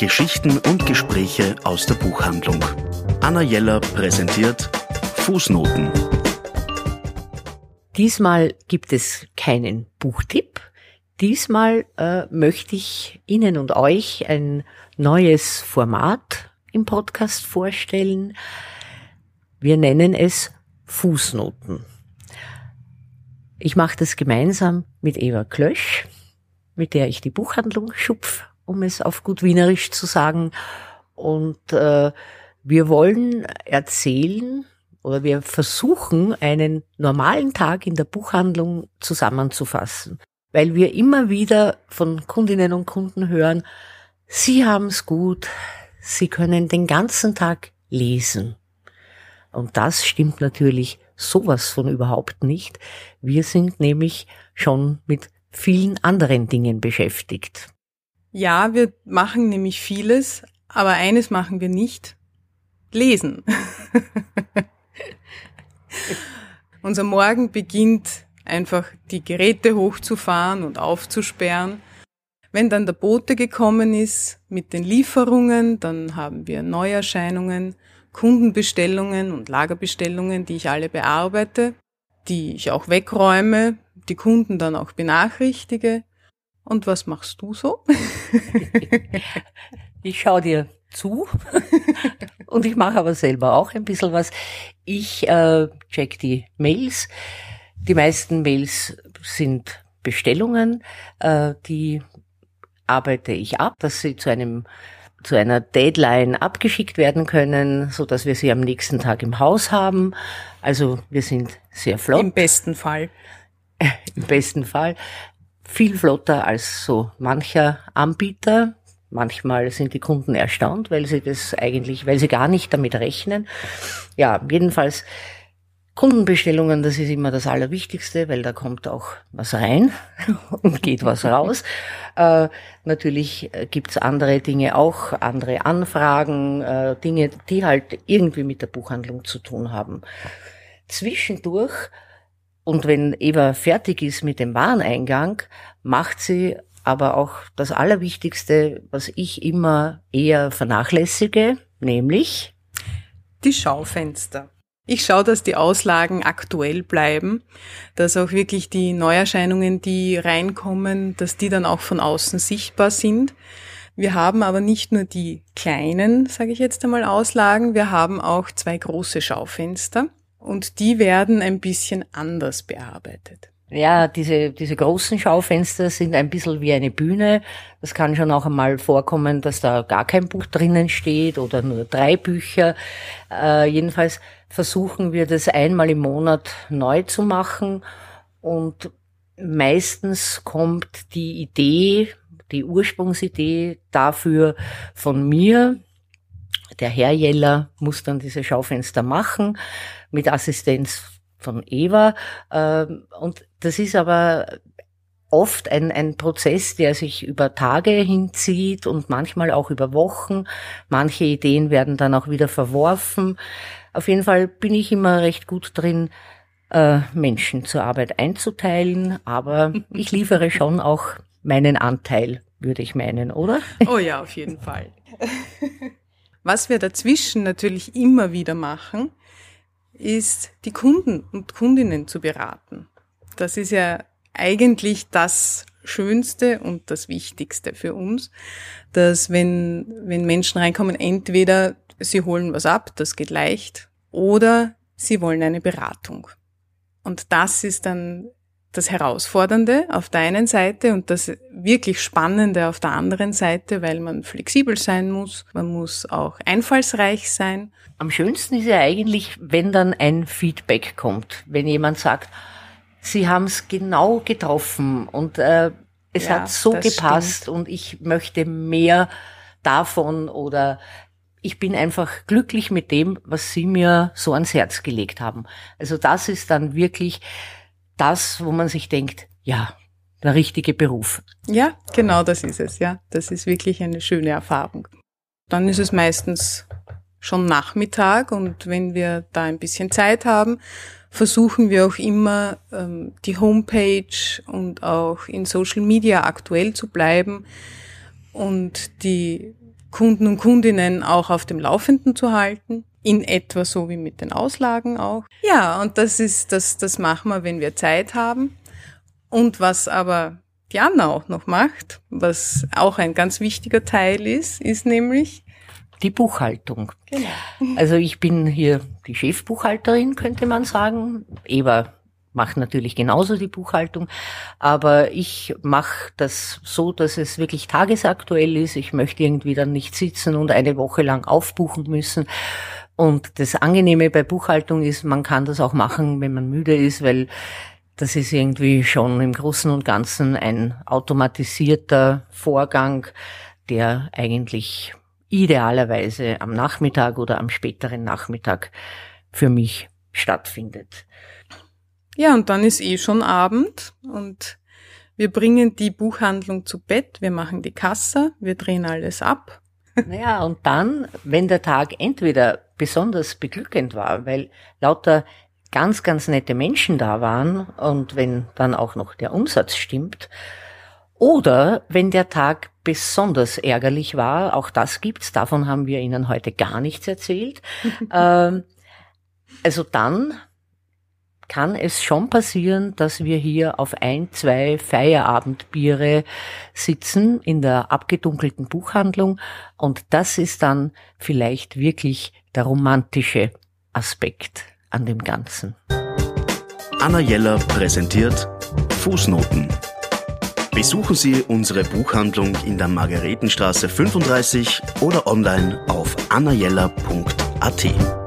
Geschichten und Gespräche aus der Buchhandlung. Anna Jeller präsentiert Fußnoten. Diesmal gibt es keinen Buchtipp. Diesmal äh, möchte ich Ihnen und euch ein neues Format im Podcast vorstellen. Wir nennen es Fußnoten. Ich mache das gemeinsam mit Eva Klösch, mit der ich die Buchhandlung schupf, um es auf gut Wienerisch zu sagen. Und äh, wir wollen erzählen oder wir versuchen, einen normalen Tag in der Buchhandlung zusammenzufassen, weil wir immer wieder von Kundinnen und Kunden hören, sie haben es gut, sie können den ganzen Tag lesen. Und das stimmt natürlich sowas von überhaupt nicht. Wir sind nämlich schon mit vielen anderen Dingen beschäftigt. Ja, wir machen nämlich vieles, aber eines machen wir nicht. Lesen. Unser Morgen beginnt einfach die Geräte hochzufahren und aufzusperren. Wenn dann der Bote gekommen ist mit den Lieferungen, dann haben wir Neuerscheinungen, Kundenbestellungen und Lagerbestellungen, die ich alle bearbeite, die ich auch wegräume, die Kunden dann auch benachrichtige. Und was machst du so? ich schaue dir zu und ich mache aber selber auch ein bisschen was. Ich äh, check die Mails. Die meisten Mails sind Bestellungen, äh, die arbeite ich ab, dass sie zu einem zu einer Deadline abgeschickt werden können, so dass wir sie am nächsten Tag im Haus haben. Also wir sind sehr flott. Im besten Fall. Im besten Fall. Viel flotter als so mancher Anbieter. Manchmal sind die Kunden erstaunt, weil sie das eigentlich, weil sie gar nicht damit rechnen. Ja, jedenfalls Kundenbestellungen, das ist immer das Allerwichtigste, weil da kommt auch was rein und geht was raus. Äh, natürlich äh, gibt's andere Dinge auch, andere Anfragen, äh, Dinge, die halt irgendwie mit der Buchhandlung zu tun haben. Zwischendurch, und wenn Eva fertig ist mit dem Wareneingang, macht sie aber auch das Allerwichtigste, was ich immer eher vernachlässige, nämlich die Schaufenster. Ich schaue, dass die Auslagen aktuell bleiben, dass auch wirklich die Neuerscheinungen, die reinkommen, dass die dann auch von außen sichtbar sind. Wir haben aber nicht nur die kleinen, sage ich jetzt einmal, Auslagen, wir haben auch zwei große Schaufenster und die werden ein bisschen anders bearbeitet. Ja, diese, diese großen Schaufenster sind ein bisschen wie eine Bühne. Das kann schon auch einmal vorkommen, dass da gar kein Buch drinnen steht oder nur drei Bücher. Äh, jedenfalls versuchen wir das einmal im Monat neu zu machen und meistens kommt die Idee, die Ursprungsidee dafür von mir. Der Herr Jeller muss dann diese Schaufenster machen mit Assistenz von Eva. Ähm, und das ist aber oft ein, ein Prozess, der sich über Tage hinzieht und manchmal auch über Wochen. Manche Ideen werden dann auch wieder verworfen. Auf jeden Fall bin ich immer recht gut drin, äh, Menschen zur Arbeit einzuteilen, aber ich liefere schon auch meinen Anteil, würde ich meinen, oder? Oh ja, auf jeden Fall. Was wir dazwischen natürlich immer wieder machen, ist die Kunden und Kundinnen zu beraten. Das ist ja eigentlich das Schönste und das Wichtigste für uns, dass wenn, wenn Menschen reinkommen, entweder sie holen was ab, das geht leicht, oder sie wollen eine Beratung. Und das ist dann das Herausfordernde auf der einen Seite und das wirklich Spannende auf der anderen Seite, weil man flexibel sein muss, man muss auch einfallsreich sein. Am schönsten ist ja eigentlich, wenn dann ein Feedback kommt, wenn jemand sagt, Sie haben es genau getroffen und äh, es ja, hat so gepasst stimmt. und ich möchte mehr davon oder ich bin einfach glücklich mit dem, was Sie mir so ans Herz gelegt haben. Also das ist dann wirklich das, wo man sich denkt, ja, der richtige Beruf. Ja, genau das ist es, ja. Das ist wirklich eine schöne Erfahrung. Dann ist es meistens schon Nachmittag und wenn wir da ein bisschen Zeit haben, versuchen wir auch immer, ähm, die Homepage und auch in Social Media aktuell zu bleiben und die Kunden und Kundinnen auch auf dem Laufenden zu halten. In etwa so wie mit den Auslagen auch. Ja, und das ist, das, das machen wir, wenn wir Zeit haben. Und was aber Diana auch noch macht, was auch ein ganz wichtiger Teil ist, ist nämlich die Buchhaltung. Genau. Also ich bin hier die Chefbuchhalterin, könnte man sagen. Eva macht natürlich genauso die Buchhaltung, aber ich mache das so, dass es wirklich tagesaktuell ist. Ich möchte irgendwie dann nicht sitzen und eine Woche lang aufbuchen müssen. Und das Angenehme bei Buchhaltung ist, man kann das auch machen, wenn man müde ist, weil das ist irgendwie schon im Großen und Ganzen ein automatisierter Vorgang, der eigentlich idealerweise am Nachmittag oder am späteren Nachmittag für mich stattfindet. Ja, und dann ist eh schon Abend und wir bringen die Buchhandlung zu Bett, wir machen die Kasse, wir drehen alles ab. Naja, und dann, wenn der Tag entweder besonders beglückend war, weil lauter ganz, ganz nette Menschen da waren und wenn dann auch noch der Umsatz stimmt, oder wenn der Tag besonders ärgerlich war, auch das gibt's, davon haben wir Ihnen heute gar nichts erzählt. ähm, also dann kann es schon passieren, dass wir hier auf ein, zwei Feierabendbiere sitzen in der abgedunkelten Buchhandlung und das ist dann vielleicht wirklich der romantische Aspekt an dem Ganzen. Anna Jeller präsentiert Fußnoten Besuchen Sie unsere Buchhandlung in der Margaretenstraße 35 oder online auf annajeller.at.